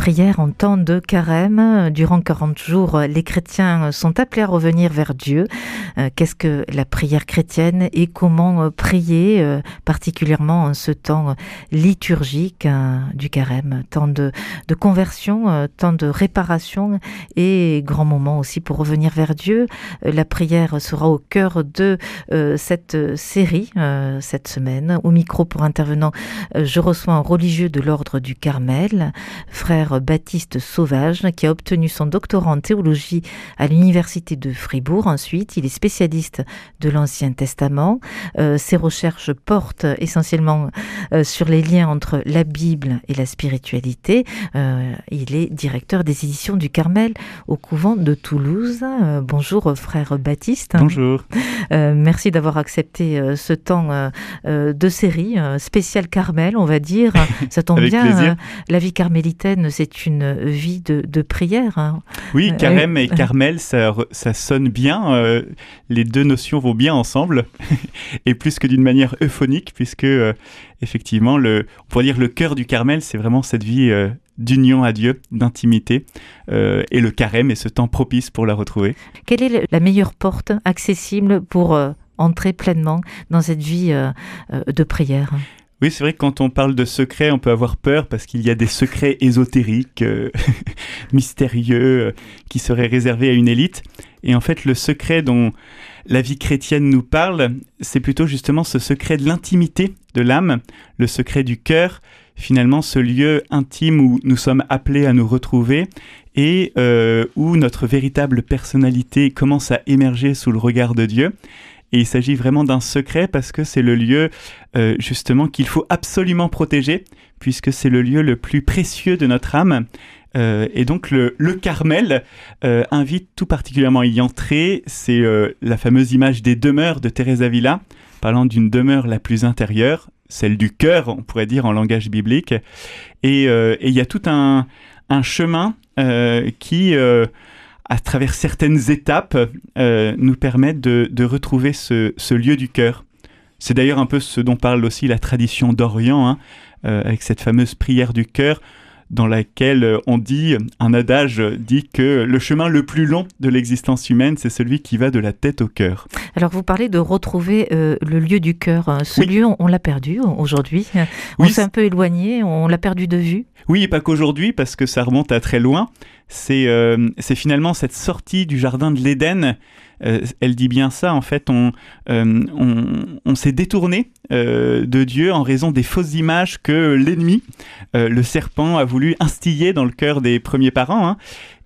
Prière en temps de carême. Durant 40 jours, les chrétiens sont appelés à revenir vers Dieu. Euh, qu'est-ce que la prière chrétienne et comment euh, prier, euh, particulièrement en ce temps liturgique du carême? Temps de, de conversion, temps de réparation et grand moment aussi pour revenir vers Dieu. La prière sera au cœur de cette série cette semaine. Au micro pour intervenant, je reçois un religieux de l'ordre du Carmel, frère Baptiste Sauvage, qui a obtenu son doctorat en théologie à l'université de Fribourg. Ensuite, il est spécialiste de l'Ancien Testament. Euh, ses recherches portent essentiellement euh, sur les liens entre la Bible et la spiritualité. Euh, il est directeur des éditions du Carmel au couvent de Toulouse. bonjour frère Baptiste. Bonjour. merci d'avoir accepté ce temps de série spécial Carmel, on va dire. Ça tombe bien. la vie carmélitaine c'est une vie de, prière. Hein. Oui, euh, carême et carmel, ça, ça sonne bien. Euh, les deux notions vont bien ensemble, et plus que d'une manière euphonique, puisque euh, effectivement, le, on pourrait dire le cœur du carmel, c'est vraiment cette vie d'union à Dieu, d'intimité, et le carême est ce temps propice pour la retrouver. Quelle est la meilleure porte accessible pour entrer pleinement dans cette vie de prière? Oui, c'est vrai que quand on parle de secrets, on peut avoir peur parce qu'il y a des secrets ésotériques, euh, mystérieux, euh, qui seraient réservés à une élite. Et en fait, le secret dont la vie chrétienne nous parle, c'est plutôt justement ce secret de l'intimité de l'âme, le secret du cœur, finalement ce lieu intime où nous sommes appelés à nous retrouver et euh, où notre véritable personnalité commence à émerger sous le regard de Dieu. Et il s'agit vraiment d'un secret parce que c'est le lieu euh, justement qu'il faut absolument protéger puisque c'est le lieu le plus précieux de notre âme. Euh, et donc le, le Carmel euh, invite tout particulièrement à y entrer. C'est la fameuse image des demeures de Thérèse Avila, parlant d'une demeure la plus intérieure, celle du cœur, on pourrait dire en langage biblique. Et il y a tout un, un chemin qui à travers certaines étapes, euh, nous permettent de, retrouver ce, lieu du cœur. C'est d'ailleurs un peu ce dont parle aussi la tradition d'Orient, hein, euh, avec cette fameuse prière du cœur, dans laquelle euh, on dit, un adage dit que le chemin le plus long de l'existence humaine, c'est celui qui va de la tête au cœur. Alors vous parlez de retrouver euh, le lieu du cœur. Ce lieu, on, l'a perdu aujourd'hui. On s'est un peu éloigné, on l'a perdu de vue. Oui, et pas qu'aujourd'hui, parce que ça remonte à très loin. C'est euh, finalement cette sortie du jardin de l'Éden euh, elle dit bien ça, en fait, on, euh, s'est détourné euh, de Dieu en raison des fausses images que l'ennemi, le serpent, a voulu instiller dans le cœur des premiers parents. Hein.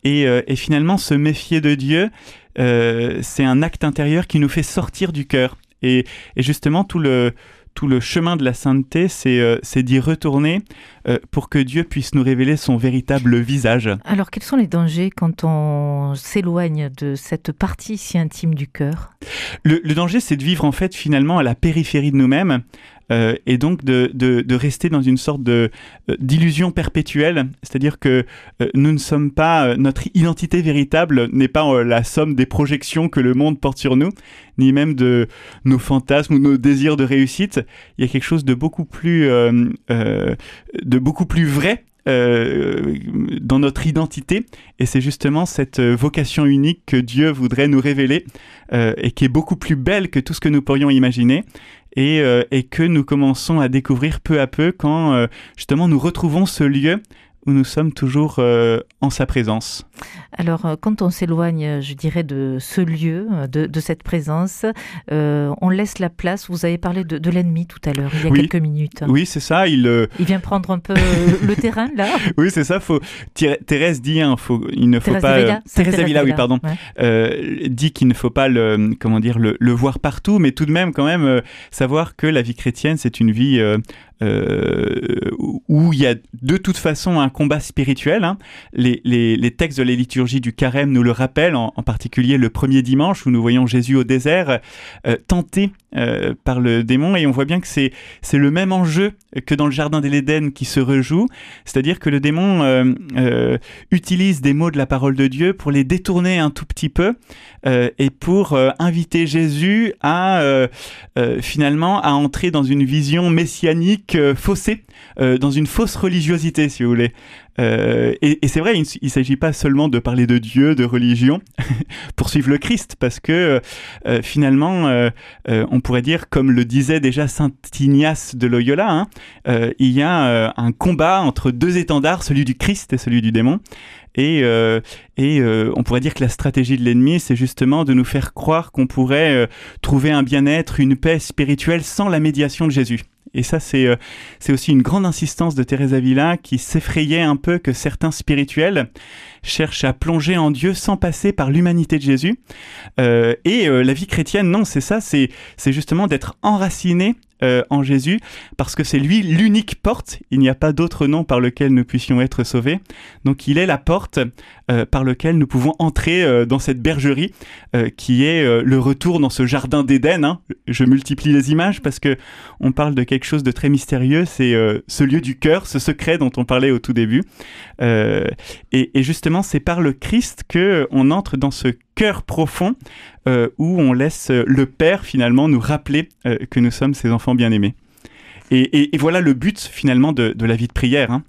Et, finalement, se méfier de Dieu, c'est un acte intérieur qui nous fait sortir du cœur. et justement, tout le, tout le chemin de la sainteté, c'est euh, d'y retourner euh, pour que Dieu puisse nous révéler son véritable visage. Alors, quels sont les dangers quand on s'éloigne de cette partie si intime du cœur? Le, le, danger, c'est de vivre en fait finalement à la périphérie de nous-mêmes, euh, et donc de, rester dans une sorte de euh, d'illusion perpétuelle, c'est-à-dire que euh, nous ne sommes pas notre identité véritable n'est pas la somme des projections que le monde porte sur nous, ni même de nos fantasmes ou nos désirs de réussite. Il y a quelque chose de beaucoup plus de beaucoup plus vrai dans notre identité. Et c'est justement cette vocation unique que Dieu voudrait nous révéler et qui est beaucoup plus belle que tout ce que nous pourrions imaginer. Euh, et, que nous commençons à découvrir peu à peu quand euh, justement nous retrouvons ce lieu où nous sommes toujours euh, en sa présence. Alors, euh, quand on s'éloigne, je dirais, de ce lieu, de, de cette présence, euh, on laisse la place. Vous avez parlé de, de l'ennemi tout à l'heure, il y a quelques minutes. Oui, c'est ça. Il, il vient prendre un peu le terrain, là Oui, c'est ça. Faut... Thérèse dit, hein, faut... il ne faut Thérèse pas... Thérèse Avila, oui, pardon. dit qu'il ne faut pas le, comment dire, le, le, voir partout, mais tout de même, quand même, savoir que la vie chrétienne, c'est une vie où il y a de toute façon un combat spirituel. Hein. Les, les, les, textes de la liturgie du carême nous le rappellent, en, particulier le premier dimanche où nous voyons Jésus au désert tenté euh, par le démon et on voit bien que c'est le même enjeu que dans le jardin de l'Éden qui se rejoue, c'est-à-dire que le démon euh, euh, utilise des mots de la parole de Dieu pour les détourner un tout petit peu et pour inviter Jésus à finalement à entrer dans une vision messianique faussée, dans une fausse religiosité si vous voulez. Euh, et, c'est vrai, il ne s'agit pas seulement de parler de Dieu, de religion, pour suivre le Christ, parce que euh, finalement, euh, euh, on pourrait dire, comme le disait déjà Saint Ignace de Loyola, hein, euh, il y a un combat entre deux étendards, celui du Christ et celui du démon. Et, et on pourrait dire que la stratégie de l'ennemi, c'est justement de nous faire croire qu'on pourrait trouver un bien-être, une paix spirituelle sans la médiation de Jésus. Et ça, c'est euh, aussi une grande insistance de Thérèse Avila qui s'effrayait un peu que certains spirituels cherchent à plonger en Dieu sans passer par l'humanité de Jésus. Euh, et euh, la vie chrétienne, non, c'est ça, c'est justement d'être enraciné euh, en Jésus, parce que c'est lui l'unique porte, il n'y a pas d'autre nom par lequel nous puissions être sauvés. Donc il est la porte euh, par lequel nous pouvons entrer euh, dans cette bergerie qui est le retour dans ce jardin d'Éden. Hein. Je multiplie les images parce que on parle de quelque chose de très mystérieux, c'est ce lieu du cœur, ce secret dont on parlait au tout début. Et, justement, c'est par le Christ que on entre dans ce cœur profond euh, où on laisse le Père finalement nous rappeler euh, que nous sommes ses enfants bien-aimés. Et, voilà le but finalement de, la vie de prière. Hein.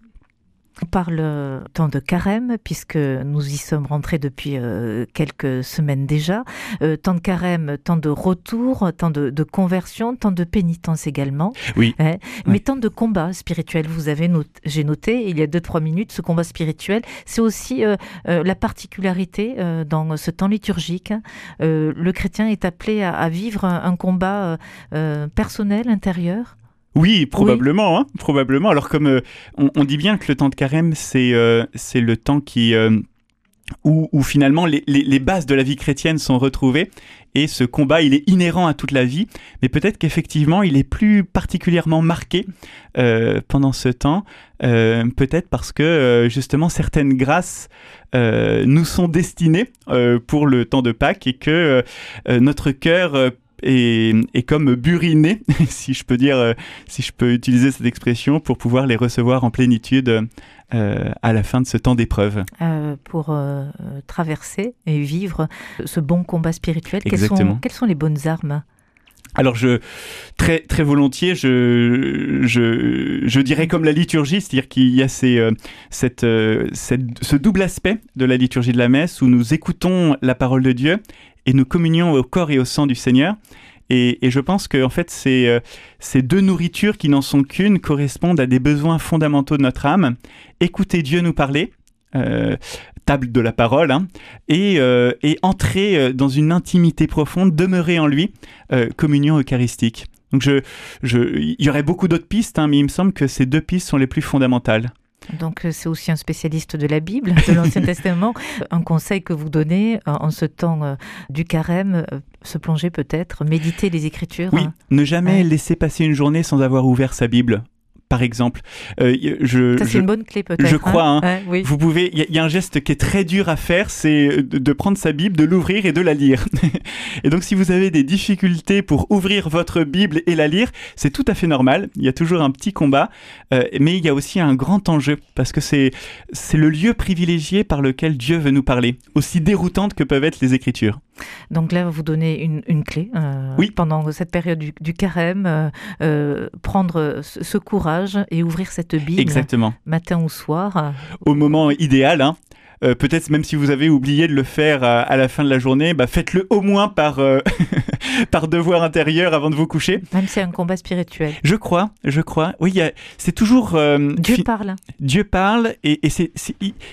On parle temps de carême, puisque nous y sommes rentrés depuis euh, quelques semaines déjà. Euh, temps de carême, temps de retour, temps de, conversion, temps de pénitence également. Oui. Hein. Mais temps de combat spirituel, vous avez j'ai noté il y a deux trois minutes, ce combat spirituel, c'est aussi euh, la particularité dans ce temps liturgique. Hein. le chrétien est appelé à vivre un combat personnel, intérieur. Oui, probablement, Hein, probablement. Alors comme euh, on, dit bien que le temps de carême, c'est euh, c'est le temps qui euh, où, où, finalement les, les, les, bases de la vie chrétienne sont retrouvées et ce combat il est inhérent à toute la vie, mais peut-être qu'effectivement il est plus particulièrement marqué pendant ce temps, peut-être parce que justement certaines grâces nous sont destinées pour le temps de Pâques et que notre cœur et, comme buriner, si je peux dire, euh, si je peux utiliser cette expression, pour pouvoir les recevoir en plénitude euh, à la fin de ce temps d'épreuve. Euh, pour traverser et vivre ce bon combat spirituel, quelles sont, quelles sont les bonnes armes? Alors je très très volontiers je je, je dirais comme la liturgie, c'est-à-dire qu'il y a ces, cette, cette, ce double aspect de la liturgie de la messe où nous écoutons la parole de Dieu et nous communions au corps et au sang du Seigneur. Et, je pense que en fait, ces, euh, ces deux nourritures qui n'en sont qu'une correspondent à des besoins fondamentaux de notre âme. Écouter Dieu nous parler, euh, table de la parole, hein, et, euh, et, entrer dans une intimité profonde, demeurer en lui, communion eucharistique. Donc je, je, il y aurait beaucoup d'autres pistes, hein, mais il me semble que ces deux pistes sont les plus fondamentales. Donc euh, c'est aussi un spécialiste de la Bible, de l'Ancien Testament. Un conseil que vous donnez euh, en ce temps euh, du carême, se plonger peut-être, méditer les Écritures. Oui, ne jamais laisser passer une journée sans avoir ouvert sa Bible par exemple. Euh, je, Ça, c'est une bonne clé peut-être. Je crois. Hein. Hein. oui. Vous pouvez. Il y, a un geste qui est très dur à faire, c'est de, prendre sa Bible, de l'ouvrir et de la lire. et donc, si vous avez des difficultés pour ouvrir votre Bible et la lire, c'est tout à fait normal. Il y a toujours un petit combat, euh, mais il y a aussi un grand enjeu parce que c'est c'est le lieu privilégié par lequel Dieu veut nous parler, aussi déroutante que peuvent être les Écritures. Donc là, vous donnez une, une clé euh, oui. pendant cette période du, du carême, euh, euh prendre ce, courage et ouvrir cette Bible Exactement. matin ou soir. Au moment idéal, hein. Euh, peut-être même si vous avez oublié de le faire à, à la fin de la journée, bah faites-le au moins par, euh, par devoir intérieur avant de vous coucher. Même si c'est un combat spirituel. Je crois, je crois. Oui, c'est toujours... Dieu parle. Dieu parle et,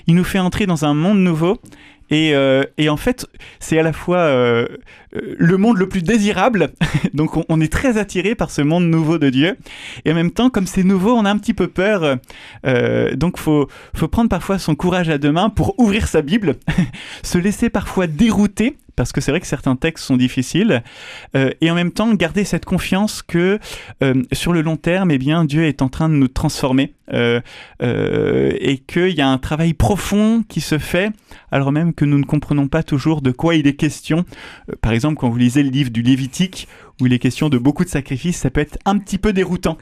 il nous fait entrer dans un monde nouveau et, euh, et en fait, c'est à la fois euh, le monde le plus désirable, donc on, est très attiré par ce monde nouveau de Dieu, et en même temps, comme c'est nouveau, on a un petit peu peur, euh, donc faut faut prendre parfois son courage à deux mains pour ouvrir sa Bible, se laisser parfois dérouter parce que c'est vrai que certains textes sont difficiles, euh, et en même temps garder cette confiance que euh, sur le long terme, eh bien, Dieu est en train de nous transformer, euh, et qu'il y a un travail profond qui se fait, alors même que nous ne comprenons pas toujours de quoi il est question. par exemple, quand vous lisez le livre du Lévitique, où il est question de beaucoup de sacrifices, ça peut être un petit peu déroutant.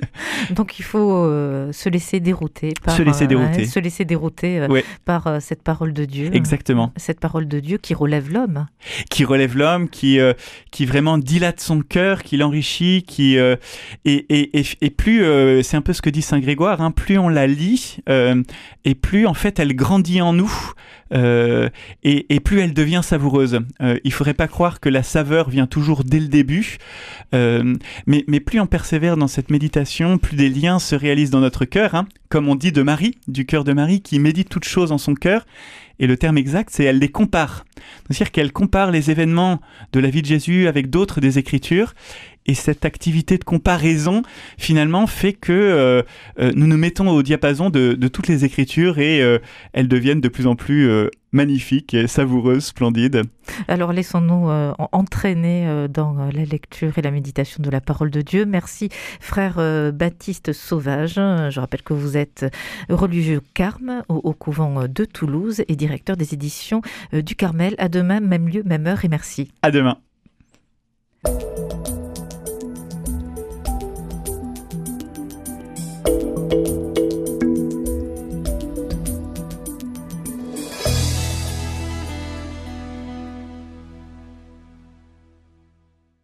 Donc il faut se laisser dérouter par, se laisser dérouter, se laisser dérouter par cette parole de Dieu. Exactement. Cette parole de Dieu qui relève l'homme. Qui relève l'homme, qui, euh, qui vraiment dilate son cœur, qui l'enrichit, qui euh, et, et, et, plus euh, c'est un peu ce que dit saint Grégoire, hein, plus on la lit et plus en fait elle grandit en nous. Et, et, plus elle devient savoureuse. il faudrait pas croire que la saveur vient toujours dès le début, mais, mais plus on persévère dans cette méditation, plus des liens se réalisent dans notre cœur, hein, comme on dit de Marie, du cœur de Marie, qui médite toutes choses en son cœur et le terme exact, c'est elle les compare. C'est-à-dire qu'elle compare les événements de la vie de Jésus avec d'autres des Écritures. Et cette activité de comparaison, finalement, fait que euh, euh, nous nous mettons au diapason de, toutes les Écritures et euh, elles deviennent de plus en plus magnifiques, et savoureuses, splendides. Alors laissons-nous entraîner dans la lecture et la méditation de la parole de Dieu. Merci, frère Baptiste Sauvage. Je rappelle que vous êtes religieux Carme au, au couvent de Toulouse et directeur des éditions du Carmel. À demain, même lieu, même heure et merci. À demain.